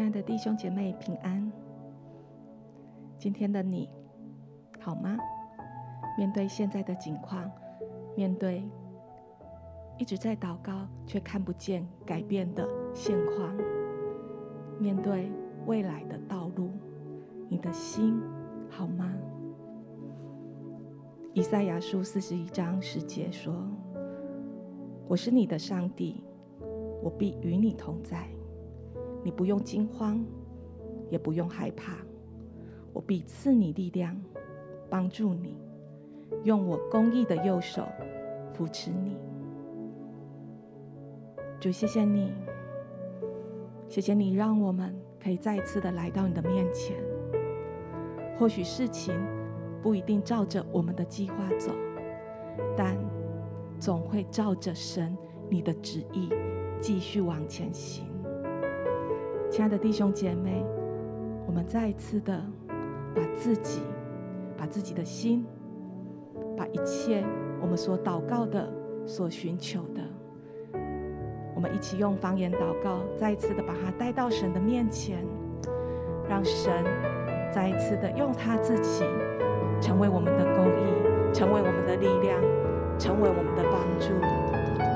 亲爱的弟兄姐妹平安。今天的你好吗？面对现在的境况，面对一直在祷告却看不见改变的现况，面对未来的道路，你的心好吗？以赛亚书四十一章十节说：“我是你的上帝，我必与你同在。”你不用惊慌，也不用害怕，我必赐你力量，帮助你，用我公义的右手扶持你。主，谢谢你，谢谢你，让我们可以再一次的来到你的面前。或许事情不一定照着我们的计划走，但总会照着神你的旨意继续往前行。亲爱的弟兄姐妹，我们再一次的把自己、把自己的心、把一切我们所祷告的、所寻求的，我们一起用方言祷告，再一次的把它带到神的面前，让神再一次的用他自己成为我们的公义，成为我们的力量，成为我们的帮助。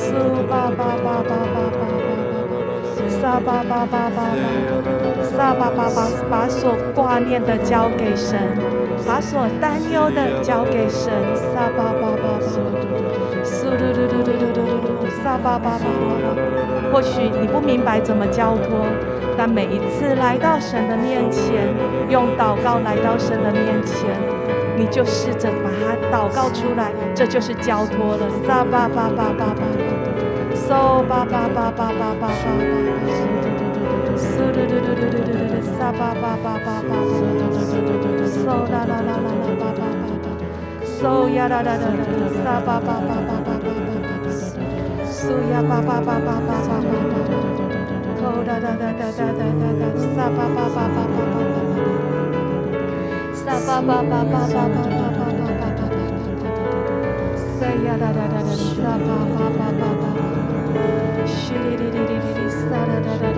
撒巴巴巴巴，撒巴巴巴巴巴巴巴，撒巴巴巴巴巴。把所挂念的交给神，把所担忧的交给神。撒巴巴巴巴，苏噜噜噜噜噜噜噜，撒巴巴巴巴。或许你不明白怎么交托，但每一次来到神的面前，用祷告来到神的面前，你就试着把它祷告出来，这就是交托了。撒巴巴巴巴巴，苏巴巴巴巴巴巴巴。嗖嘟嘟嘟嘟嘟嘟嘟，撒巴巴巴巴巴，嗖啦啦啦啦啦巴巴巴，嗖呀啦啦啦啦，撒巴巴巴巴巴巴，嗖呀巴巴巴巴巴，巴巴巴巴巴 Shiri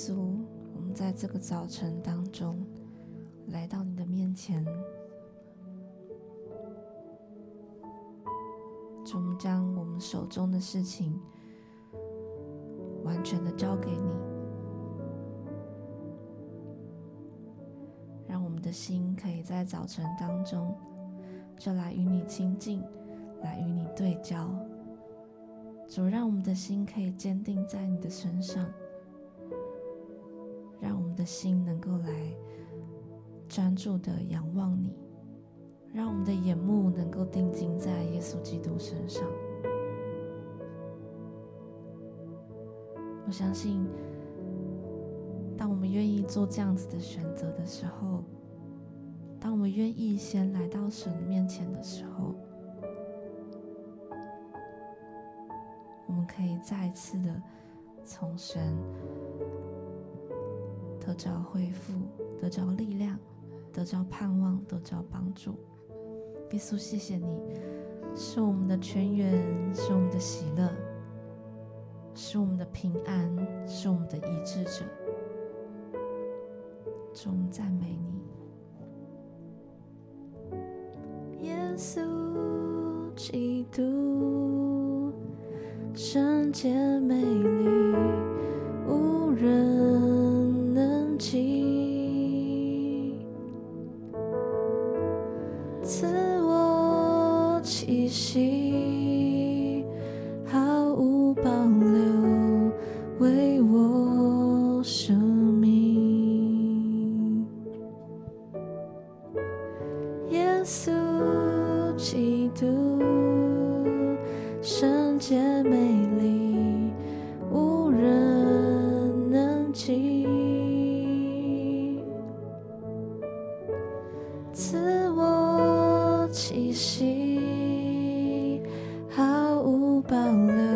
稣，我们在这个早晨当中来到你的面前，主，我们将我们手中的事情完全的交给你，让我们的心可以在早晨当中就来与你亲近，来与你对焦。主，让我们的心可以坚定在你的身上。让我们的心能够来专注的仰望你，让我们的眼目能够定睛在耶稣基督身上。我相信，当我们愿意做这样子的选择的时候，当我们愿意先来到神面前的时候，我们可以再一次的从神。得着恢复，得着力量，得着盼望，得着帮助。耶稣，谢谢你，是我们的泉源，是我们的喜乐，是我们的平安，是我们的医治者。中赞美你，耶稣基督，圣洁美丽，无人。empty 保留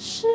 是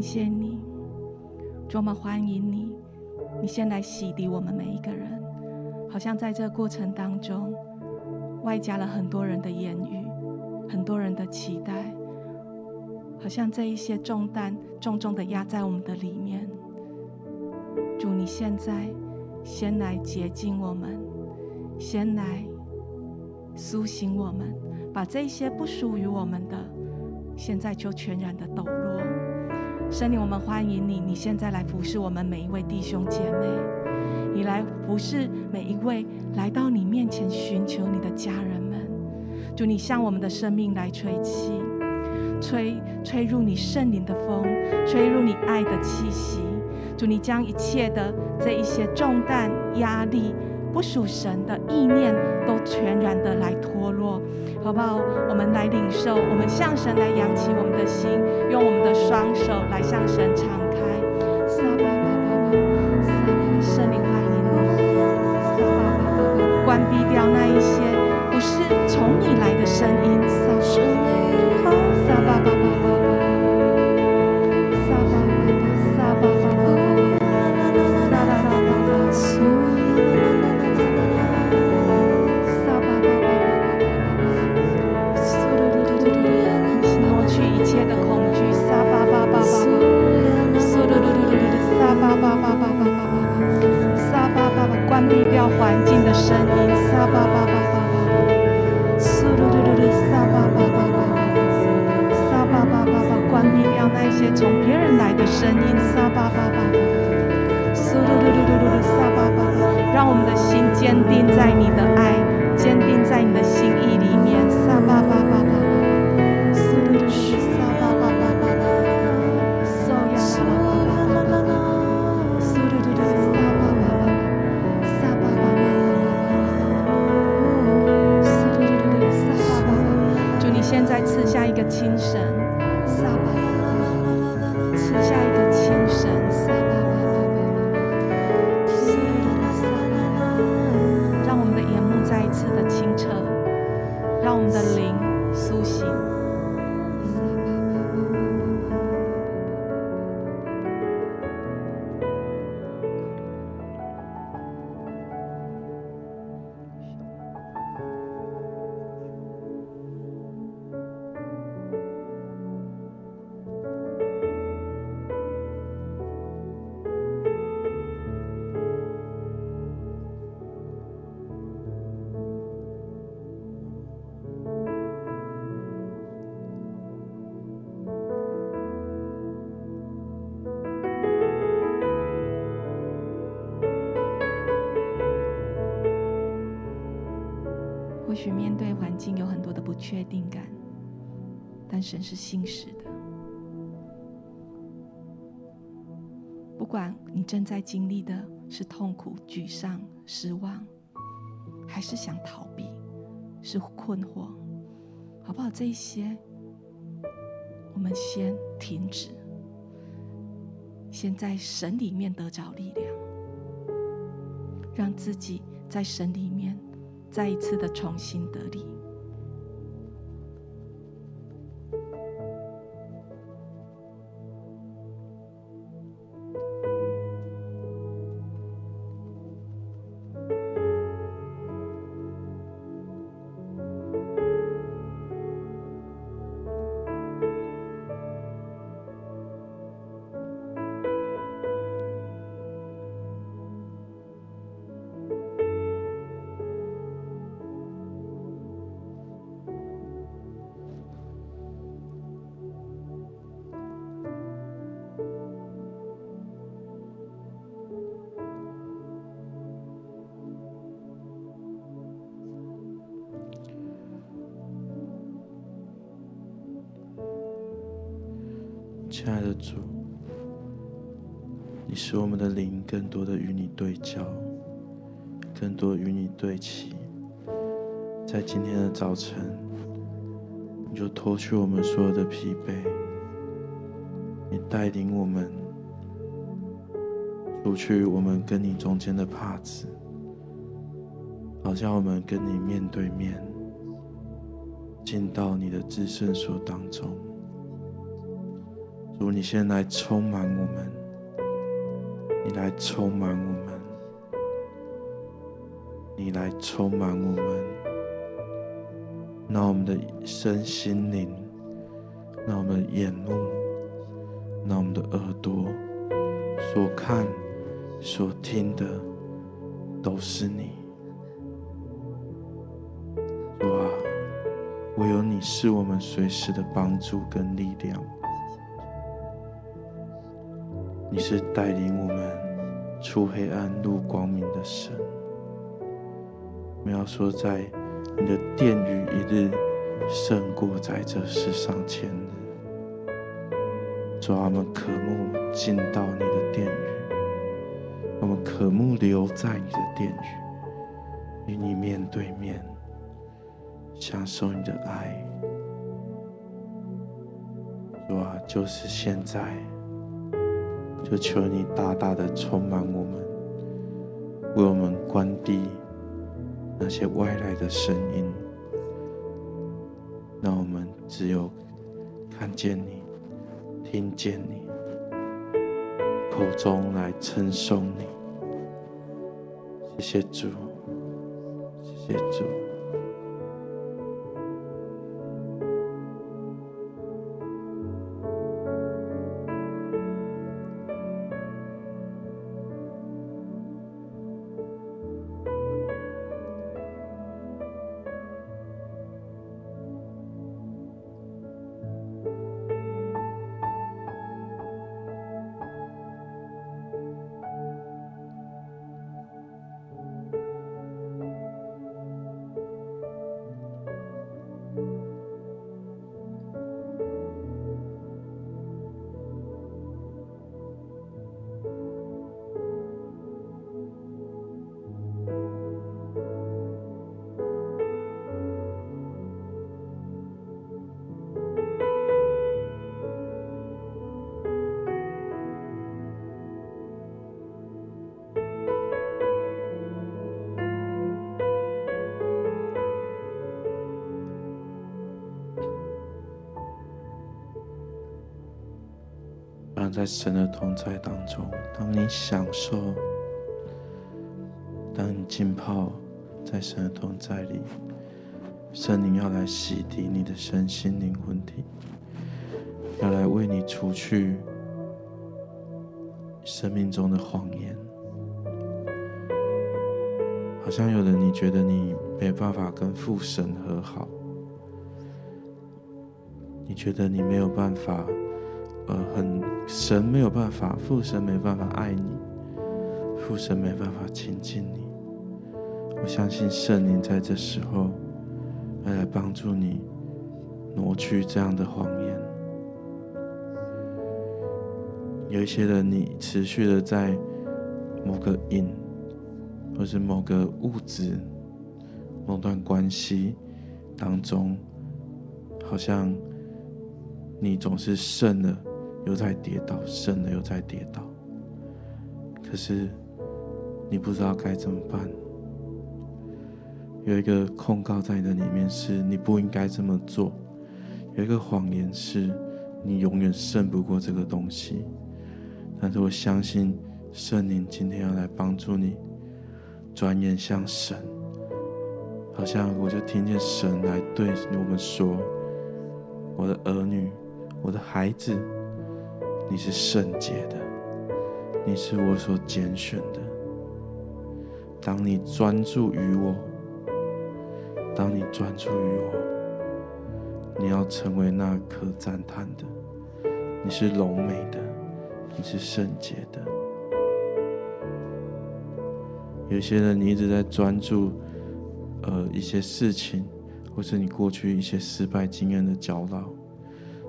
谢谢你，主，我们欢迎你。你先来洗涤我们每一个人，好像在这个过程当中，外加了很多人的言语，很多人的期待，好像这一些重担重重的压在我们的里面。主，你现在先来洁净我们，先来苏醒我们，把这些不属于我们的，现在就全然的抖落。圣灵，我们欢迎你。你现在来服侍我们每一位弟兄姐妹，你来服侍每一位来到你面前寻求你的家人们。主，你向我们的生命来吹气，吹吹入你圣灵的风，吹入你爱的气息。主，你将一切的这一些重担、压力、不属神的意念，都全然的来脱落。好不好？我们来领受，我们向神来扬起我们的心，用我们的双手来向神唱些从别人来的声音，沙巴巴巴巴，苏噜噜噜噜噜，撒巴巴巴，让我们的心坚定在你的爱，确定感，但神是信实的。不管你正在经历的是痛苦、沮丧、失望，还是想逃避，是困惑，好不好？这一些，我们先停止，先在神里面得着力量，让自己在神里面再一次的重新得力。亲爱的主，你使我们的灵更多的与你对焦，更多与你对齐。在今天的早晨，你就脱去我们所有的疲惫，你带领我们除去我们跟你中间的帕子，好像我们跟你面对面，进到你的至圣所当中。主，你先来充满我们，你来充满我们，你来充满我们，让我们的身心灵，让我们的眼目，让我们的耳朵所看、所听的都是你。主啊，唯有你是我们随时的帮助跟力量。你是带领我们出黑暗入光明的神。我们要说，在你的殿宇一日，胜过在这世上千日。主啊，我们渴慕进到你的殿宇，我们渴慕留在你的殿宇，与你面对面，享受你的爱。主啊，就是现在。就求你大大的充满我们，为我们关闭那些外来的声音，让我们只有看见你、听见你，口中来称颂你。谢谢主，谢谢主。在神的同在当中，当你享受，当你浸泡在神的同在里，圣灵要来洗涤你的身心灵魂体，要来为你除去生命中的谎言。好像有的你觉得你没办法跟父神和好，你觉得你没有办法。呃，很神没有办法，父神没办法爱你，父神没办法亲近你。我相信圣灵在这时候要来帮助你挪去这样的谎言。有一些人，你持续的在某个瘾，或是某个物质、某段关系当中，好像你总是胜了。又在跌倒胜了又在跌倒。可是你不知道该怎么办。有一个控告在你的里面是你不应该这么做。有一个谎言是你永远胜不过这个东西。但是我相信圣灵今天要来帮助你转眼像神。好像我就听见神来对我们说我的儿女我的孩子你是圣洁的，你是我所拣选的。当你专注于我，当你专注于我，你要成为那可赞叹的，你是柔美的，你是圣洁的。有些人，你一直在专注，呃，一些事情，或是你过去一些失败经验的搅扰，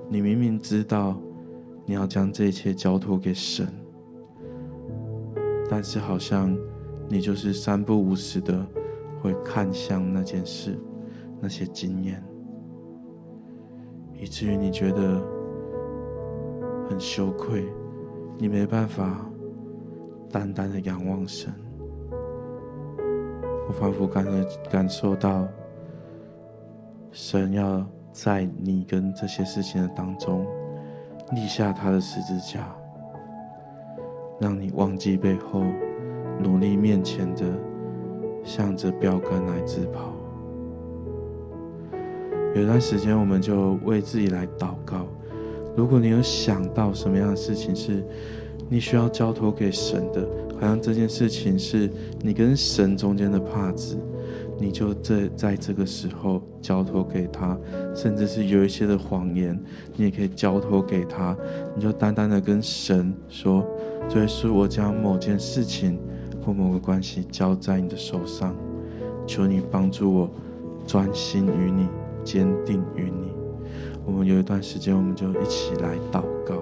你明明知道。你要将这一切交托给神，但是好像你就是三不五时的会看向那件事、那些经验，以至于你觉得很羞愧，你没办法单单的仰望神。我仿佛感感受到，神要在你跟这些事情的当中。立下他的十字架让你忘记背后努力面前的向着标杆来自跑。有段时间我们就为自己来祷告如果你有想到什么样的事情是你需要交托给神的好像这件事情是你跟神中间的帕子你就这在这个时候交托给他，甚至是有一些的谎言，你也可以交托给他。你就单单的跟神说：“主耶稣，我将某件事情或某个关系交在你的手上，求你帮助我专心于你，坚定于你。”我们有一段时间，我们就一起来祷告。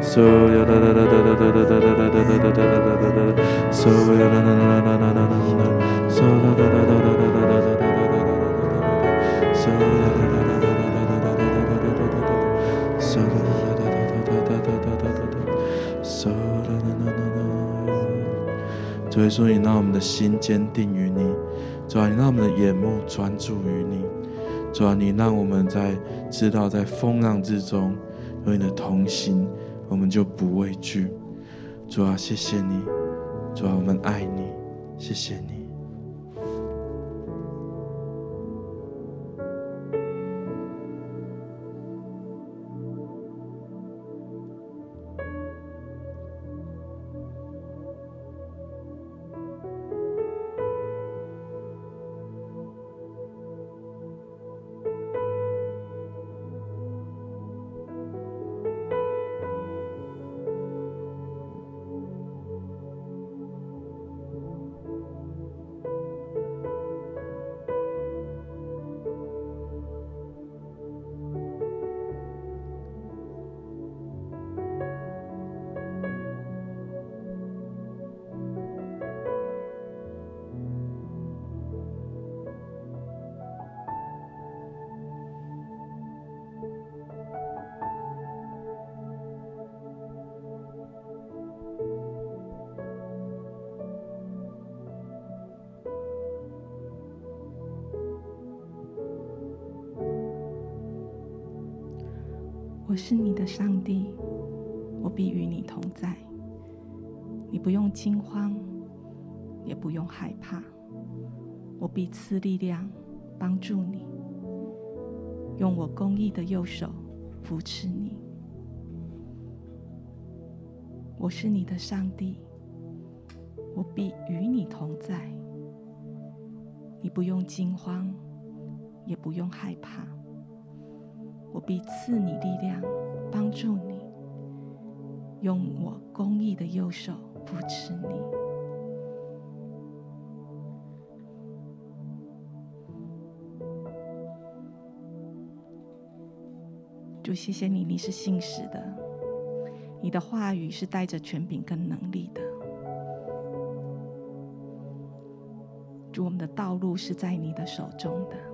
So ya da da da da da da da da da da da da da da da da da da da So ya da da da da da da da da da So da da da da da da da da da da da da da da da da da So ya da da da da da da da da da da da da da da da So da da da da da da da da da da da da da 主耶，你让我们的心坚定于你；主啊，你让我们的眼目专注于你；主啊，你让我们在知道在风浪之中有你的同行。我们就不畏惧。主啊，谢谢你；主啊，我们爱你，谢谢你。我是你的上帝，我必与你同在。你不用惊慌，也不用害怕，我必赐力量帮助你。用我公义的右手扶持你。我是你的上帝，我必与你同在。你不用惊慌，也不用害怕。我必赐你力量，帮助你，用我公义的右手扶持你。主，谢谢你，你是信实的，你的话语是带着权柄跟能力的。主，我们的道路是在你的手中的。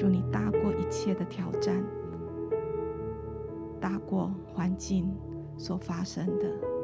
祝，你大过一切的挑战，大过环境所发生的。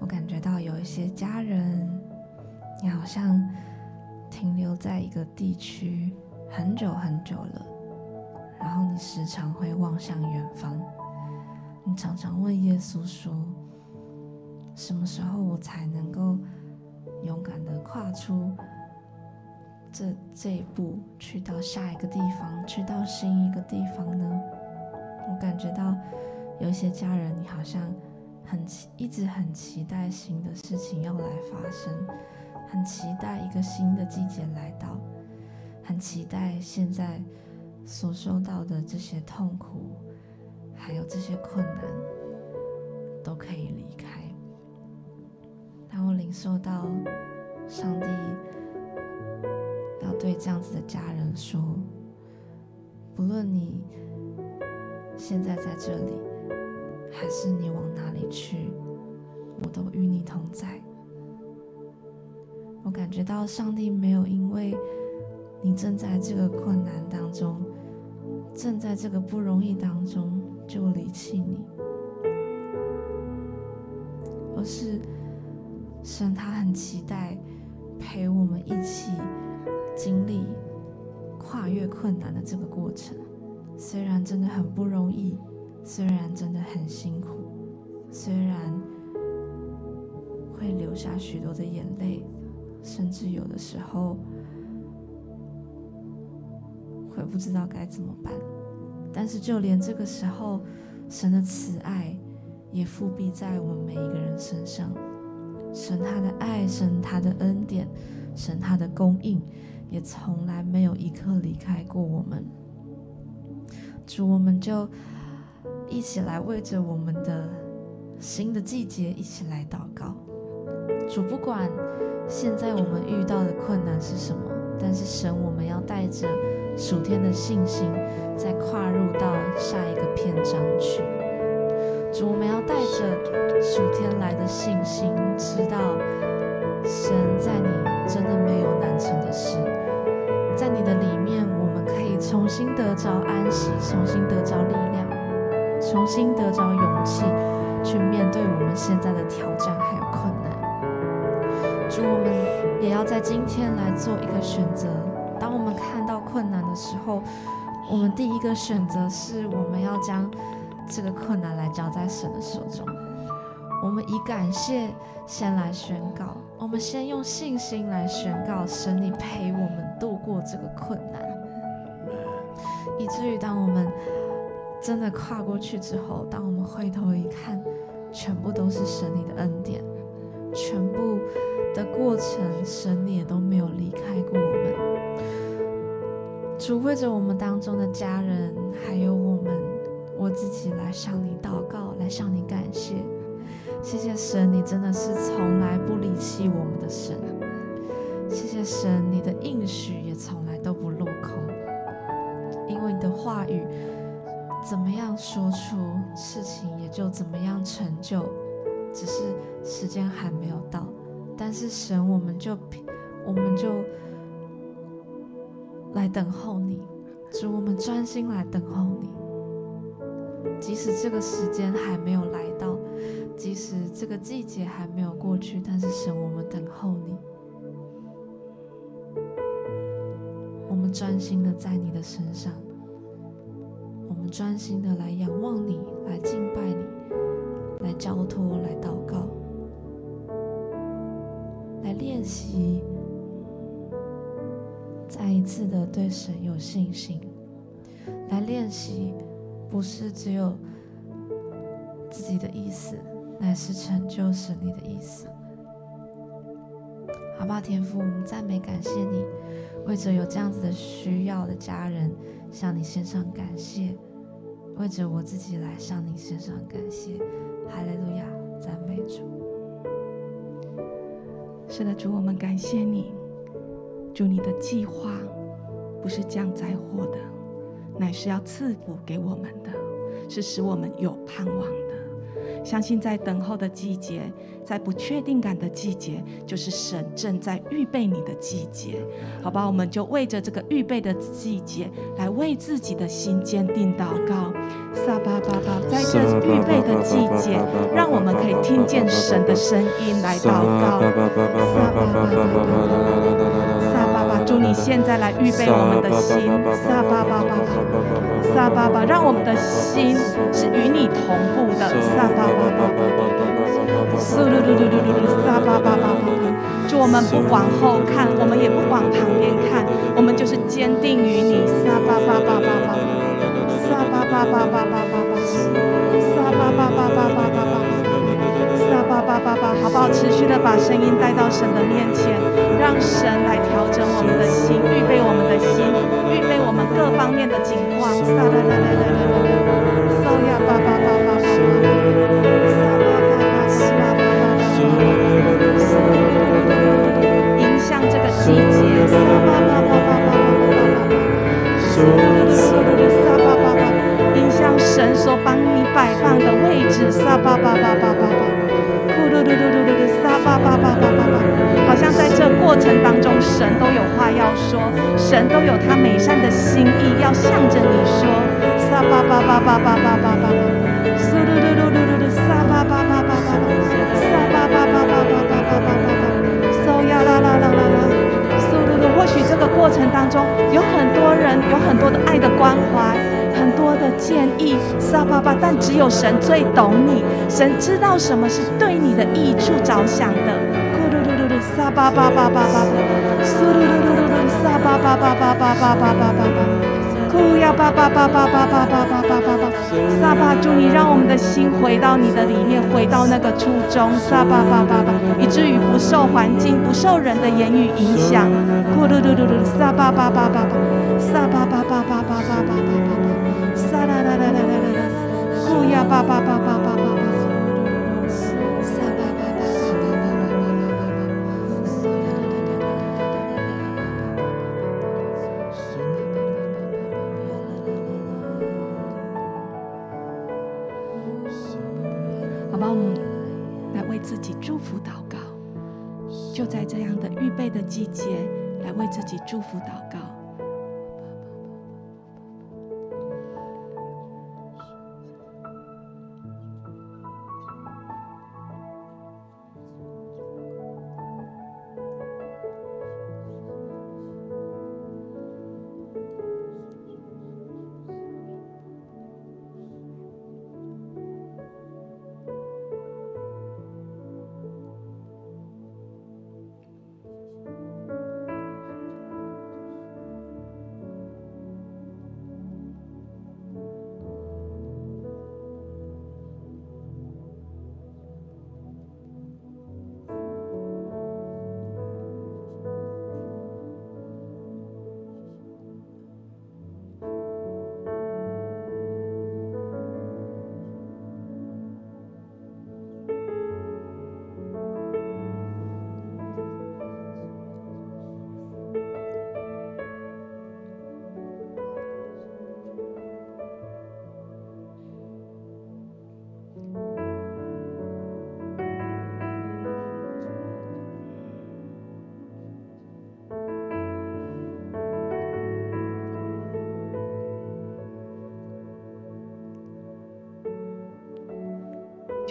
我感觉到有一些家人，你好像停留在一个地区很久很久了，然后你时常会望向远方，你常常问耶稣说：“什么时候我才能够勇敢地跨出这这一步，去到下一个地方，去到新一个地方呢？”我感觉到。有一些家人，你好像很期，一直很期待新的事情要来发生，很期待一个新的季节来到，很期待现在所受到的这些痛苦，还有这些困难都可以离开。当我领受到上帝要对这样子的家人说，不论你现在在这里。还是你往哪里去，我都与你同在。我感觉到上帝没有因为你正在这个困难当中，正在这个不容易当中就离弃你，而是神他很期待陪我们一起经历跨越困难的这个过程，虽然真的很不容易。虽然真的很辛苦，虽然会流下许多的眼泪，甚至有的时候会不知道该怎么办，但是就连这个时候，神的慈爱也覆庇在我们每一个人身上。神他的爱，神他的恩典，神他的供应，也从来没有一刻离开过我们。主，我们就一起来为着我们的新的季节一起来祷告。主，不管现在我们遇到的困难是什么，但是神，我们要带着属天的信心，再跨入到下一个篇章去。主，我们要带着属天来的信心，知道神在你真的没有难成的事，在你的里面，我们可以重新得着安息，重新得着力量，重新得着勇气，去面对我们现在的挑战还有困难。主，我们也要在今天来做一个选择。当我们看到困难的时候，我们第一个选择是我们要将这个困难来交在神的手中。我们以感谢先来宣告，我们先用信心来宣告，神你陪我们度过这个困难，以至于当我们真的跨过去之后，当我们回头一看，全部都是神你的恩典，全部。的过程，神你也都没有离开过我们。主为着我们当中的家人，还有我们，我自己来向你祷告，来向你感谢。谢谢神，你真的是从来不离弃我们的神。谢谢神，你的应许也从来都不落空。因为你的话语怎么样说出，事情也就怎么样成就，只是时间还没有到。但是神，我们就我们就来等候你，主，我们专心来等候你。即使这个时间还没有来到，即使这个季节还没有过去，但是神，我们等候你。我们专心的在你的身上，们专心的来仰望你，来敬拜你，来交托，来祷告。来练习，再一次的对神有信心。来练习，不是只有自己的意思，乃是成就神你的意思。好吧，天父，我们赞美感谢你，为着有这样子的需要的家人，向你献上感谢；为着我自己来向你献上感谢。哈利路亚，赞美主。是的，主，我们感谢你。主，你的计划不是降灾祸的，乃是要赐福给我们的，是使我们有盼望的。相信在等候的季节，在不确定感的季节，就是神正在预备你的季节，好吧？我们就为着这个预备的季节，来为自己的心坚定祷告。撒巴巴巴，在这预备的季节，让我们可以听见神的声音来祷告。撒巴巴巴巴巴，撒巴，祝你现在来预备我们的心。撒巴巴巴巴，萨巴巴，让我们的心是与你同步的。萨巴巴巴巴，苏噜噜噜噜噜噜，萨巴巴巴巴，就我们不往后看，我们也不往旁边看，我们就是坚定于你。萨巴巴巴巴，萨巴巴巴巴。萨巴爸爸，好不好？持续的把声音带到神的面前，让神来调整我们的心，预备我们的心，预备我们各方面的情况。撒拉拉拉拉拉拉拉，撒呀巴巴巴巴巴巴，撒巴巴巴巴巴巴巴巴，音像这个季节，萨巴巴巴巴巴巴巴巴，音像神所帮你摆放的位置，撒巴巴巴巴巴。像在这过程当中，神都有话要说，神都有他美善的心意要向着你说，撒巴巴巴巴巴巴巴巴，噜噜噜噜噜噜，撒巴巴巴巴巴巴，撒巴巴巴巴巴巴巴巴。啦啦啦啦啦！苏噜噜，或许这个过程当中有很多人，有很多的爱的关怀，很多的建议，撒巴巴，但只有神最懂你，神知道什么是对你的益处着想的。咕噜噜噜噜，撒巴巴巴巴巴，速噜噜噜噜噜，撒巴巴巴巴巴巴巴巴巴。呼呀巴巴巴巴巴巴巴巴巴巴巴，撒巴，祝你让我们的心回到你的里面，回到那个初衷，撒巴巴巴巴，以至于不受环境、不受人的言语影响。呼噜噜噜噜，撒巴巴巴巴巴，撒巴巴巴巴巴巴巴巴巴，撒呀巴巴巴巴巴巴巴。好吧，我们来为自己祝福祷告，就在这样的预备的季节，来为自己祝福祷告。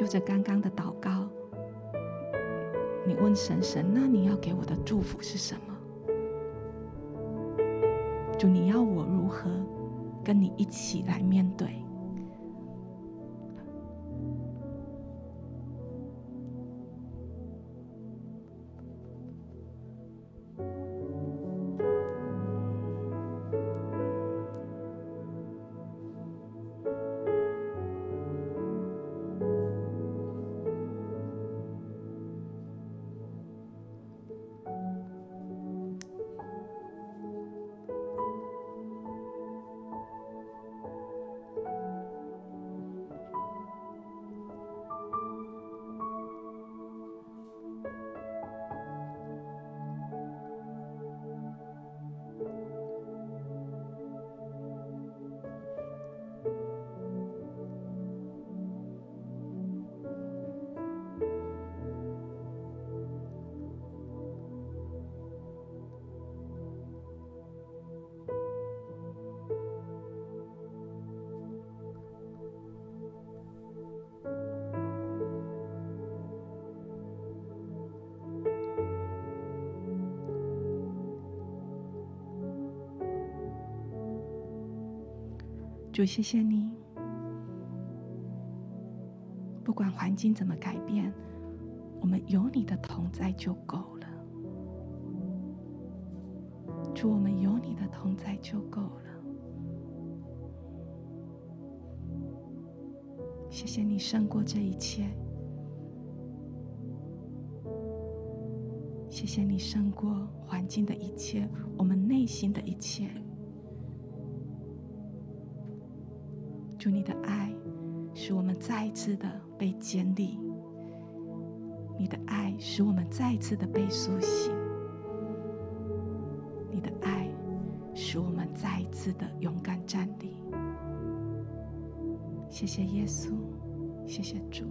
就着刚刚的祷告，你问神神，那你要给我的祝福是什么？主，你要我如何跟你一起来面对？主，谢谢你。不管环境怎么改变，我们有你的同在就够了。主，我们有你的同在就够了。谢谢你胜过这一切。谢谢你胜过环境的一切，我们内心的一切。你的爱使我们再一次的被建立；你的爱使我们再一次的被苏醒；你的爱使我们再一次的勇敢站立。谢谢耶稣，谢谢主。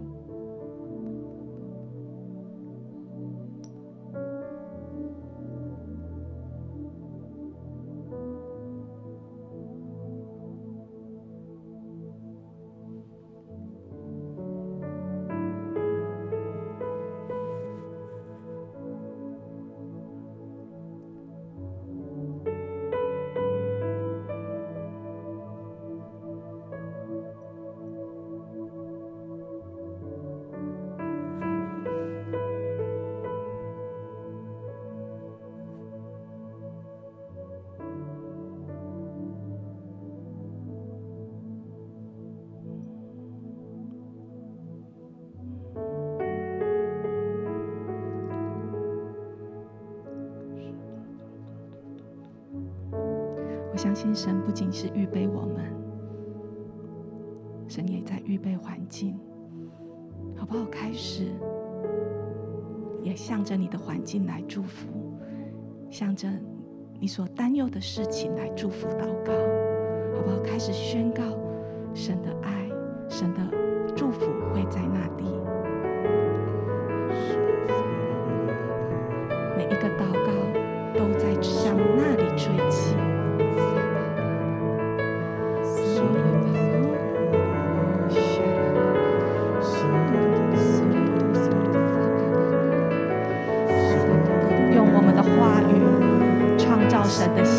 仅是预备我们，神也在预备环境，好不好？开始也向着你的环境来祝福，向着你所担忧的事情来祝福祷告，好不好？开始宣告神的爱，神的祝福会在那里。每一个祷告都在向那里吹气。的。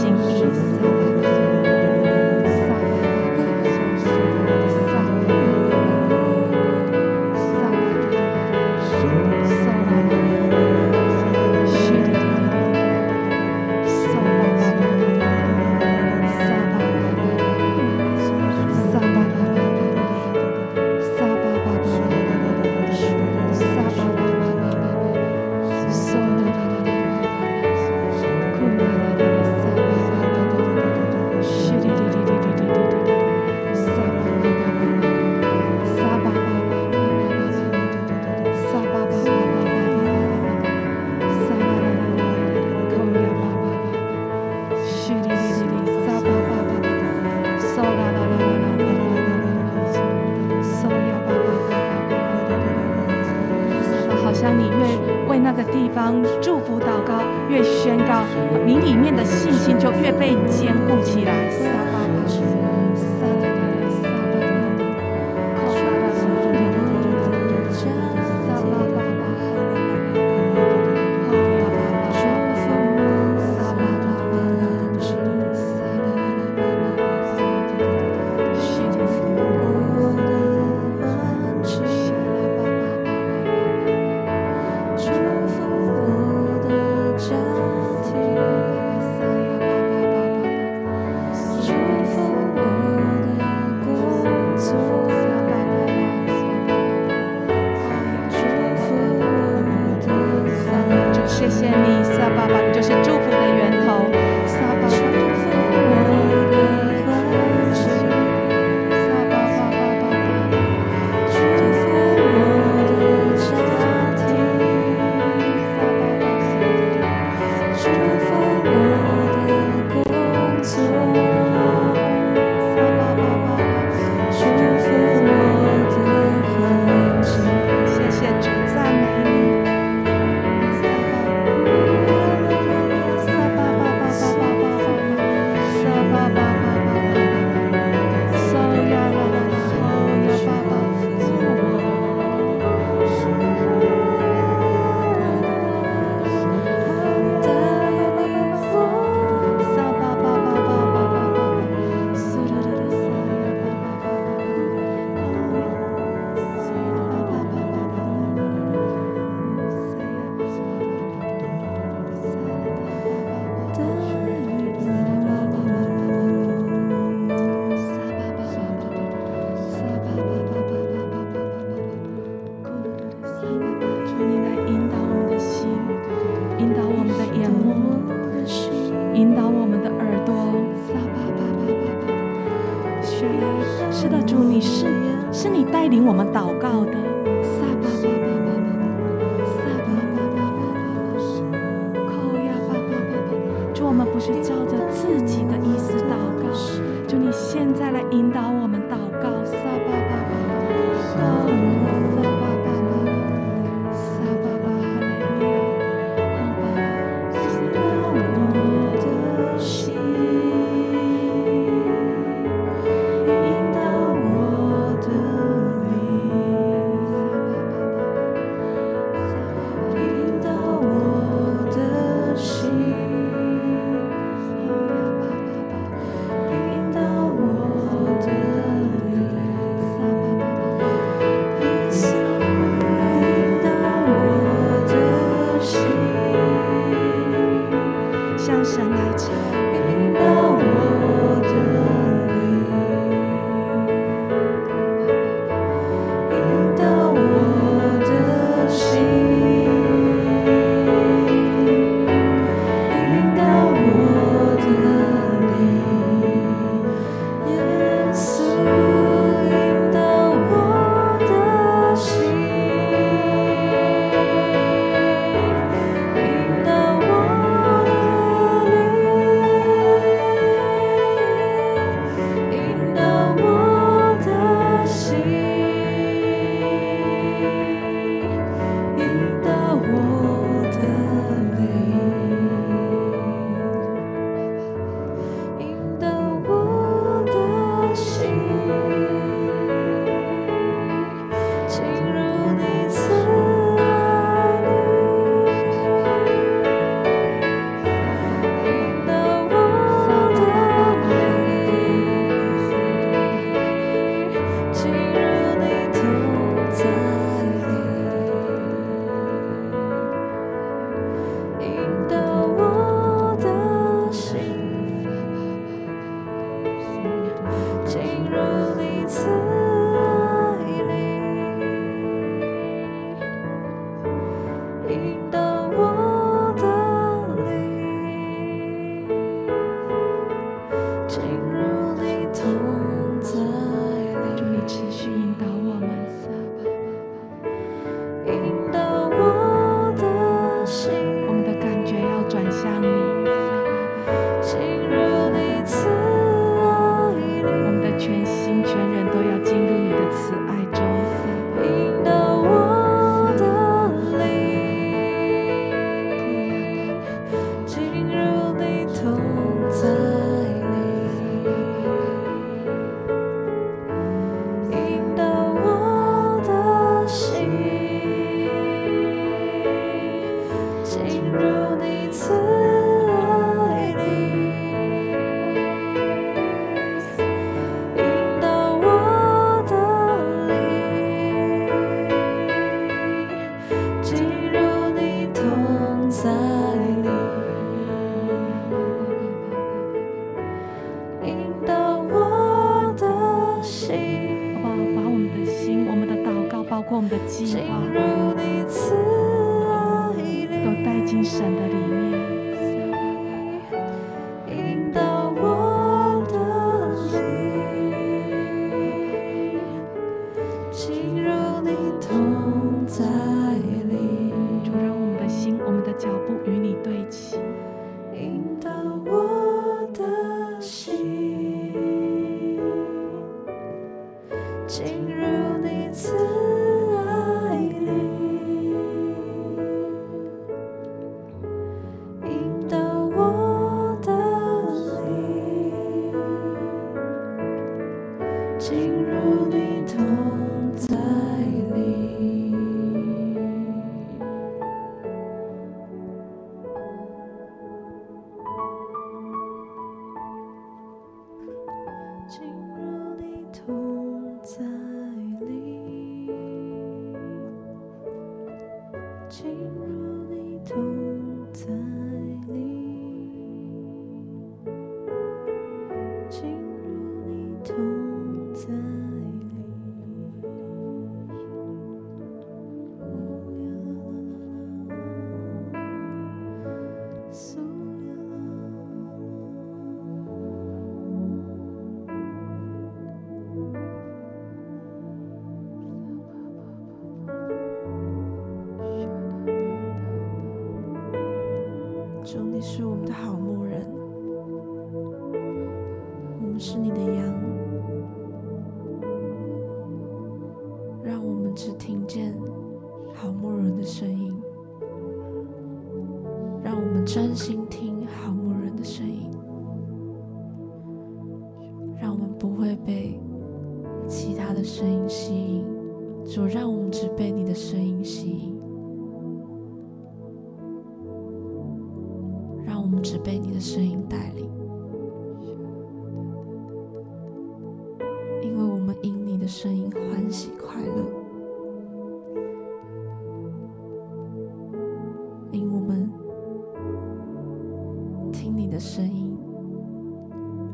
的声音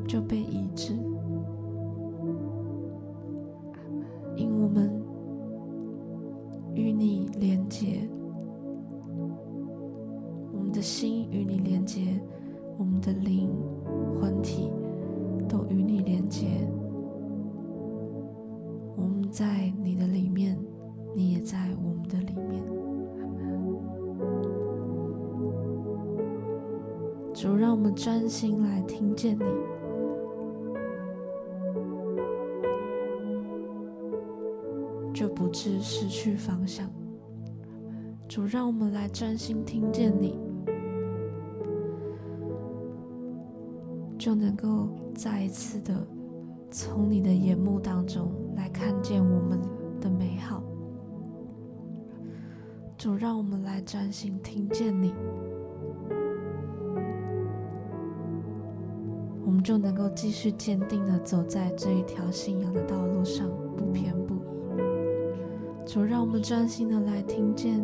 就被抑制。去坚定的走在这一条信仰的道路上，不偏不倚。主，让我们专心的来听见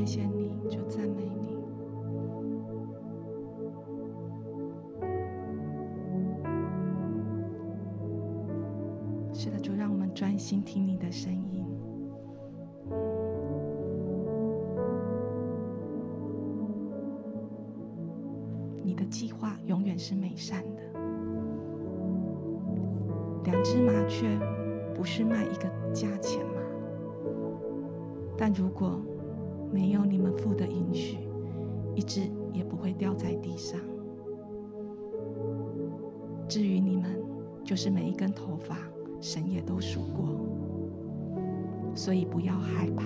谢谢你，就赞美你。是的，主，让我们专心听你的声音。你的计划永远是美善的。两只麻雀不是卖一个价钱吗？但如果没有你们父的允许，一只也不会掉在地上。至于你们，就是每一根头发，神也都数过。所以不要害怕，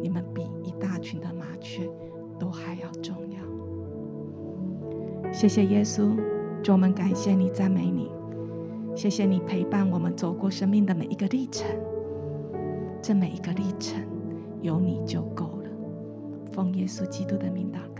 你们比一大群的麻雀都还要重要。谢谢耶稣，主，我们感谢你，赞美你。谢谢你陪伴我们走过生命的每一个历程，这每一个历程。有你就够了，奉耶稣基督的名祷。